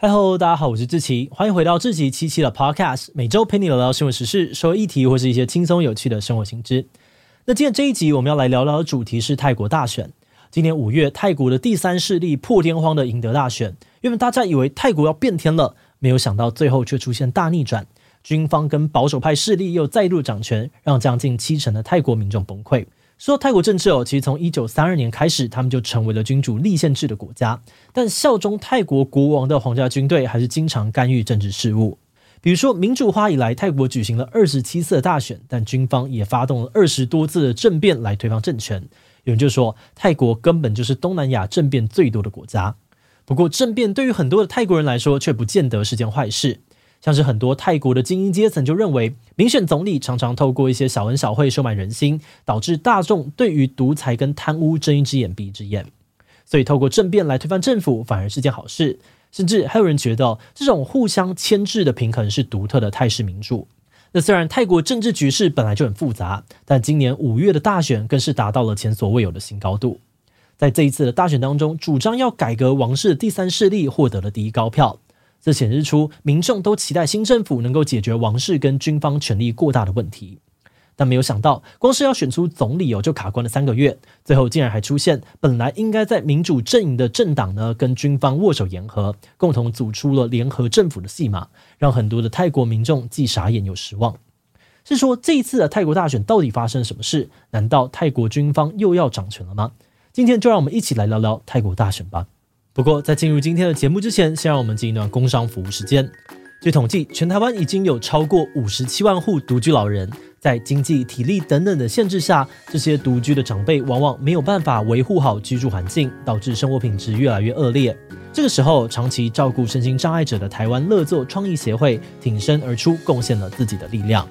嗨喽，大家好，我是志奇，欢迎回到志奇七七的 Podcast，每周陪你聊聊新闻时事、社会议题或是一些轻松有趣的生活新知。那今天这一集我们要来聊聊的主题是泰国大选。今年五月，泰国的第三势力破天荒的赢得大选，原本大家以为泰国要变天了，没有想到最后却出现大逆转，军方跟保守派势力又再度掌权，让将近七成的泰国民众崩溃。说到泰国政治哦，其实从一九三二年开始，他们就成为了君主立宪制的国家。但效忠泰国国王的皇家军队还是经常干预政治事务。比如说，民主化以来，泰国举行了二十七次的大选，但军方也发动了二十多次的政变来推翻政权。有人就说，泰国根本就是东南亚政变最多的国家。不过，政变对于很多的泰国人来说，却不见得是件坏事。像是很多泰国的精英阶层就认为，民选总理常常透过一些小恩小惠收买人心，导致大众对于独裁跟贪污睁一只眼闭一只眼。所以透过政变来推翻政府反而是件好事。甚至还有人觉得，这种互相牵制的平衡是独特的泰式民主。那虽然泰国政治局势本来就很复杂，但今年五月的大选更是达到了前所未有的新高度。在这一次的大选当中，主张要改革王室的第三势力获得了第一高票。这显示出民众都期待新政府能够解决王室跟军方权力过大的问题，但没有想到，光是要选出总理哦，就卡关了三个月，最后竟然还出现本来应该在民主阵营的政党呢，跟军方握手言和，共同组出了联合政府的戏码，让很多的泰国民众既傻眼又失望。是说这一次的泰国大选到底发生了什么事？难道泰国军方又要掌权了吗？今天就让我们一起来聊聊泰国大选吧。不过，在进入今天的节目之前，先让我们进一段工商服务时间。据统计，全台湾已经有超过五十七万户独居老人，在经济、体力等等的限制下，这些独居的长辈往往没有办法维护好居住环境，导致生活品质越来越恶劣。这个时候，长期照顾身心障碍者的台湾乐作创意协会挺身而出，贡献了自己的力量。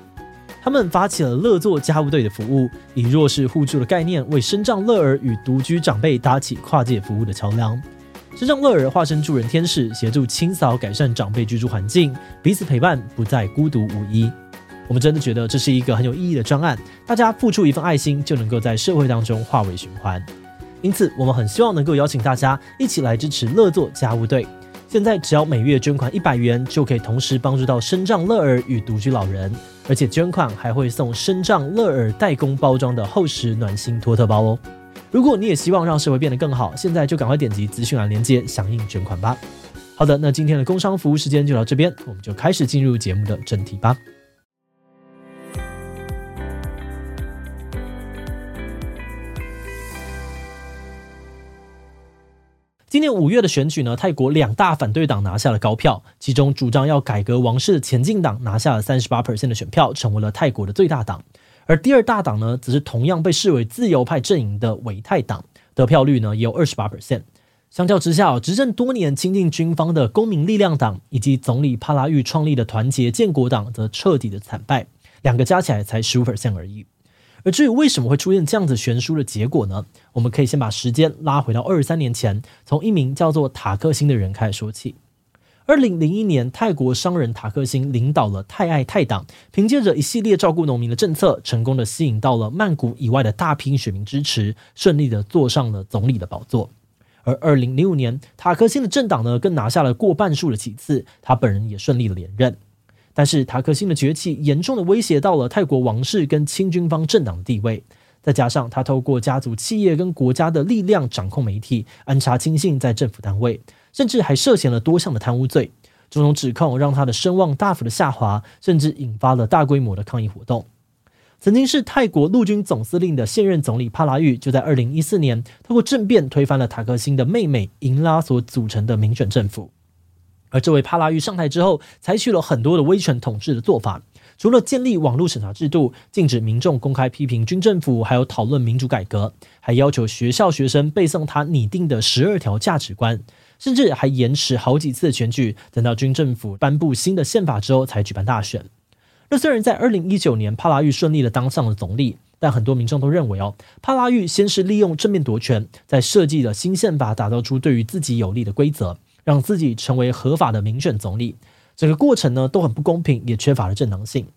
他们发起了乐作家务队的服务，以弱势互助的概念，为身障乐儿与独居长辈搭起跨界服务的桥梁。身障乐儿化身助人天使，协助清扫改善长辈居住环境，彼此陪伴，不再孤独无依。我们真的觉得这是一个很有意义的专案，大家付出一份爱心，就能够在社会当中化为循环。因此，我们很希望能够邀请大家一起来支持乐作家务队。现在只要每月捐款一百元，就可以同时帮助到身障乐儿与独居老人，而且捐款还会送身障乐儿代工包装的厚实暖心托特包哦。如果你也希望让社会变得更好，现在就赶快点击资讯栏链接，响应捐款吧。好的，那今天的工商服务时间就到这边，我们就开始进入节目的正题吧。今年五月的选举呢，泰国两大反对党拿下了高票，其中主张要改革王室的前进党拿下了三十八 percent 的选票，成为了泰国的最大党。而第二大党呢，则是同样被视为自由派阵营的维泰党，得票率呢也有二十八 percent。相较之下，执政多年、亲近军方的公民力量党以及总理帕拉育创立的团结建国党，则彻底的惨败，两个加起来才十五 percent 而已。而至于为什么会出现这样子悬殊的结果呢？我们可以先把时间拉回到二十三年前，从一名叫做塔克星的人开始说起。二零零一年，泰国商人塔克辛领导了泰爱泰党，凭借着一系列照顾农民的政策，成功的吸引到了曼谷以外的大批选民支持，顺利的坐上了总理的宝座。而二零零五年，塔克辛的政党呢，更拿下了过半数的席次，他本人也顺利的连任。但是塔克辛的崛起，严重的威胁到了泰国王室跟亲军方政党的地位，再加上他透过家族企业跟国家的力量掌控媒体，安插亲信在政府单位。甚至还涉嫌了多项的贪污罪，种种指控让他的声望大幅的下滑，甚至引发了大规模的抗议活动。曾经是泰国陆军总司令的现任总理帕拉育，就在二零一四年通过政变推翻了塔克辛的妹妹英拉所组成的民选政府。而这位帕拉育上台之后，采取了很多的威权统治的做法，除了建立网络审查制度，禁止民众公开批评军政府，还有讨论民主改革，还要求学校学生背诵他拟定的十二条价值观。甚至还延迟好几次选举，等到军政府颁布新的宪法之后才举办大选。那虽然在二零一九年帕拉育顺利的当上了总理，但很多民众都认为哦，帕拉育先是利用政变夺权，再设计了新宪法，打造出对于自己有利的规则，让自己成为合法的民选总理。整个过程呢都很不公平，也缺乏了正当性。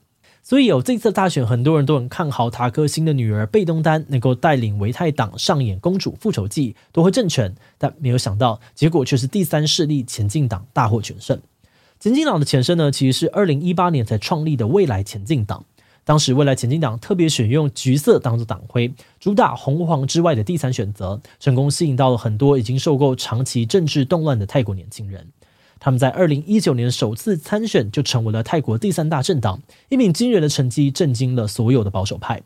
所以有这次大选，很多人都很看好塔克辛的女儿贝东丹能够带领维泰党上演公主复仇记，夺回政权。但没有想到，结果却是第三势力前进党大获全胜。前进党的前身呢，其实是二零一八年才创立的未来前进党。当时未来前进党特别选用橘色当做党徽，主打红黄之外的第三选择，成功吸引到了很多已经受够长期政治动乱的泰国年轻人。他们在二零一九年首次参选，就成为了泰国第三大政党，一名惊人的成绩震惊了所有的保守派。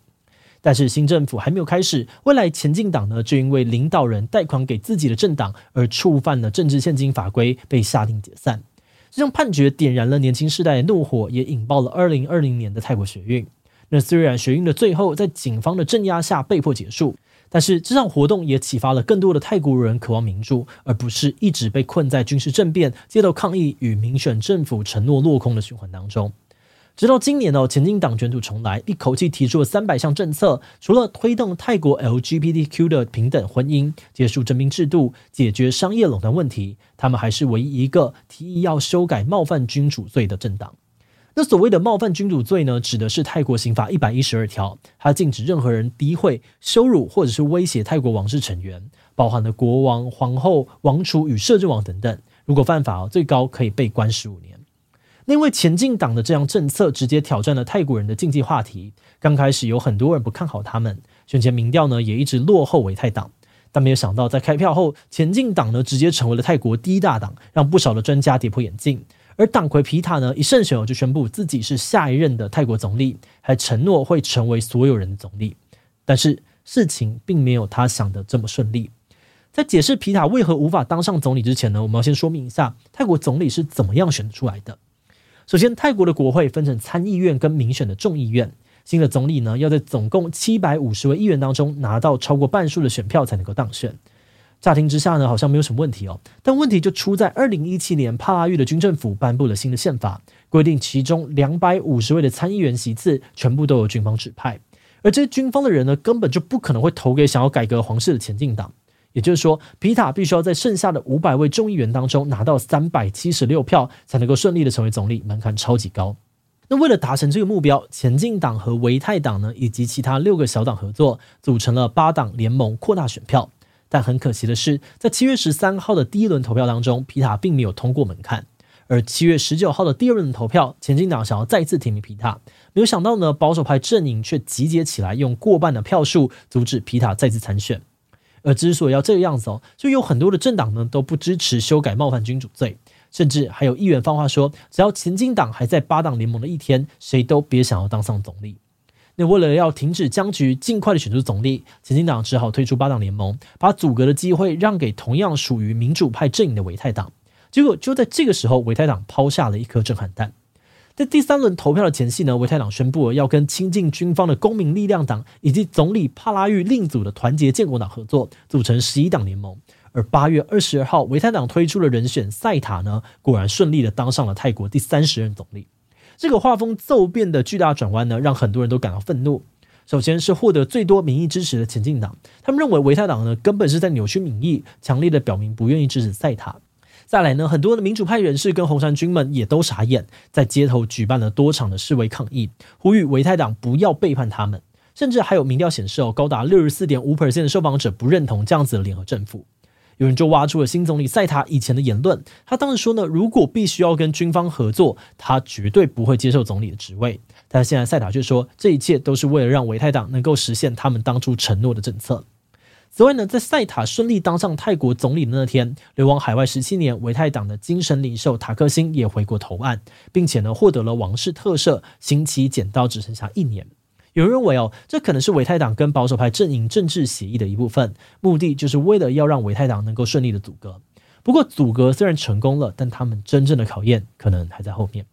但是新政府还没有开始，未来前进党呢，就因为领导人贷款给自己的政党而触犯了政治献金法规，被下令解散。这项判决点燃了年轻世代的怒火，也引爆了二零二零年的泰国学运。那虽然学运的最后在警方的镇压下被迫结束。但是这场活动也启发了更多的泰国人渴望民主，而不是一直被困在军事政变、街头抗议与民选政府承诺落空的循环当中。直到今年哦，前进党卷土重来，一口气提出了三百项政策，除了推动泰国 LGBTQ 的平等婚姻、结束征兵制度、解决商业垄断问题，他们还是唯一一个提议要修改冒犯君主罪的政党。那所谓的冒犯君主罪呢，指的是泰国刑法一百一十二条，它禁止任何人诋毁、羞辱或者是威胁泰国王室成员，包含了国王、皇后、王储与摄政王等等。如果犯法，最高可以被关十五年。那因为前进党的这样政策直接挑战了泰国人的禁忌话题，刚开始有很多人不看好他们，选前民调呢也一直落后维泰党。但没有想到，在开票后，前进党呢直接成为了泰国第一大党，让不少的专家跌破眼镜。而党魁皮塔呢，一胜选就宣布自己是下一任的泰国总理，还承诺会成为所有人的总理。但是事情并没有他想的这么顺利。在解释皮塔为何无法当上总理之前呢，我们要先说明一下泰国总理是怎么样选出来的。首先，泰国的国会分成参议院跟民选的众议院，新的总理呢要在总共七百五十位议员当中拿到超过半数的选票才能够当选。乍听之下呢，好像没有什么问题哦。但问题就出在二零一七年，帕拉育的军政府颁布了新的宪法，规定其中两百五十位的参议员席次全部都由军方指派，而这些军方的人呢，根本就不可能会投给想要改革皇室的前进党。也就是说，皮塔必须要在剩下的五百位众议员当中拿到三百七十六票，才能够顺利的成为总理，门槛超级高。那为了达成这个目标，前进党和维泰党呢，以及其他六个小党合作，组成了八党联盟，扩大选票。但很可惜的是，在七月十三号的第一轮投票当中，皮塔并没有通过门槛。而七月十九号的第二轮投票，前进党想要再次提名皮塔，没有想到呢，保守派阵营却集结起来，用过半的票数阻止皮塔再次参选。而之所以要这个样子哦，就有很多的政党呢都不支持修改冒犯君主罪，甚至还有议员放话说，只要前进党还在八党联盟的一天，谁都别想要当上总理。那为了要停止僵局，尽快的选出总理，前进党只好退出八党联盟，把组阁的机会让给同样属于民主派阵营的维泰党。结果就在这个时候，维泰党抛下了一颗震撼弹。在第三轮投票的前夕呢，维泰党宣布了要跟亲近军方的公民力量党以及总理帕拉育另组的团结建国党合作，组成十一党联盟。而八月二十二号，维泰党推出的人选赛塔呢，果然顺利的当上了泰国第三十任总理。这个画风骤变的巨大转弯呢，让很多人都感到愤怒。首先是获得最多民意支持的前进党，他们认为维泰党呢根本是在扭曲民意，强烈的表明不愿意支持赛塔。再来呢，很多的民主派人士跟红衫军们也都傻眼，在街头举办了多场的示威抗议，呼吁维泰党不要背叛他们。甚至还有民调显示哦，高达六十四点五 percent 的受访者不认同这样子的联合政府。有人就挖出了新总理赛塔以前的言论，他当时说呢，如果必须要跟军方合作，他绝对不会接受总理的职位。但现在赛塔却说，这一切都是为了让维泰党能够实现他们当初承诺的政策。此外呢，在赛塔顺利当上泰国总理的那天，流亡海外十七年维泰党的精神领袖塔克辛也回国投案，并且呢获得了王室特赦，刑期减到只剩下一年。有人认为哦，这可能是维泰党跟保守派阵营政治协议的一部分，目的就是为了要让维泰党能够顺利的阻隔。不过阻隔虽然成功了，但他们真正的考验可能还在后面。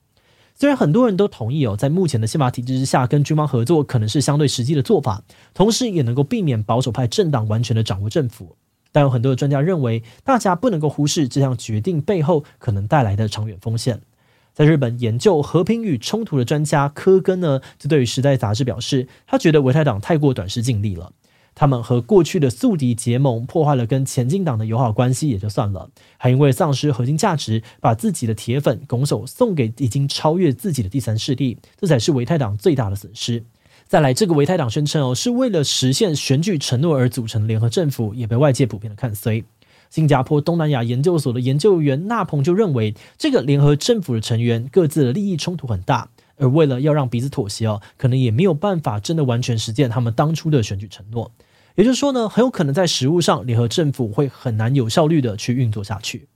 虽然很多人都同意哦，在目前的宪法体制之下，跟军方合作可能是相对实际的做法，同时也能够避免保守派政党完全的掌握政府。但有很多的专家认为，大家不能够忽视这项决定背后可能带来的长远风险。在日本研究和平与冲突的专家科根呢，就对于《时代》杂志表示，他觉得维泰党太过短视近利了。他们和过去的宿敌结盟，破坏了跟前进党的友好关系也就算了，还因为丧失核心价值，把自己的铁粉拱手送给已经超越自己的第三势力，这才是维泰党最大的损失。再来，这个维泰党宣称哦，是为了实现选举承诺而组成联合政府，也被外界普遍的看衰。新加坡东南亚研究所的研究员纳鹏就认为，这个联合政府的成员各自的利益冲突很大，而为了要让彼此妥协哦，可能也没有办法真的完全实践他们当初的选举承诺。也就是说呢，很有可能在实务上，联合政府会很难有效率的去运作下去。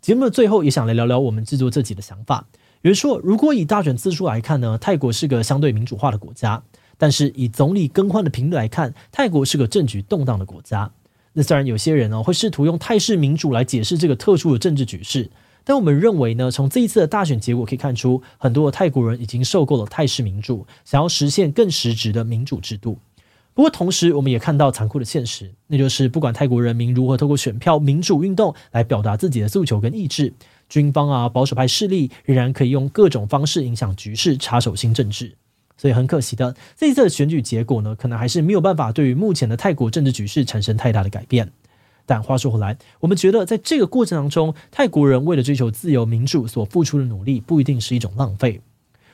节目的最后，也想来聊聊我们制作这集的想法。比如说，如果以大选次数来看呢，泰国是个相对民主化的国家；但是以总理更换的频率来看，泰国是个政局动荡的国家。那虽然有些人呢会试图用泰式民主来解释这个特殊的政治局势，但我们认为呢，从这一次的大选结果可以看出，很多的泰国人已经受够了泰式民主，想要实现更实质的民主制度。不过同时，我们也看到残酷的现实，那就是不管泰国人民如何透过选票民主运动来表达自己的诉求跟意志。军方啊，保守派势力仍然可以用各种方式影响局势，插手新政治。所以很可惜的，这一次的选举结果呢，可能还是没有办法对于目前的泰国政治局势产生太大的改变。但话说回来，我们觉得在这个过程当中，泰国人为了追求自由民主所付出的努力，不一定是一种浪费。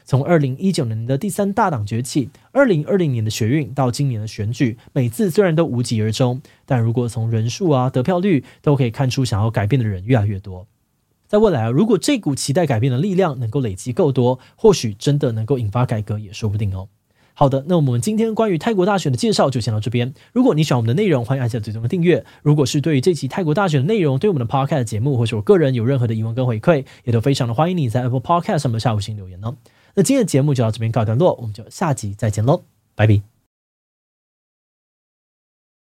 从二零一九年的第三大党崛起，二零二零年的学运到今年的选举，每次虽然都无疾而终，但如果从人数啊、得票率都可以看出，想要改变的人越来越多。在未来啊，如果这股期待改变的力量能够累积够多，或许真的能够引发改革也说不定哦。好的，那我们今天关于泰国大选的介绍就先到这边。如果你喜欢我们的内容，欢迎按下最终的订阅。如果是对于这期泰国大选的内容，对我们的 Podcast 节目或是我个人有任何的疑问跟回馈，也都非常的欢迎你在 Apple Podcast 上面下五星留言哦。那今天的节目就到这边告一段落，我们就下集再见喽，拜拜。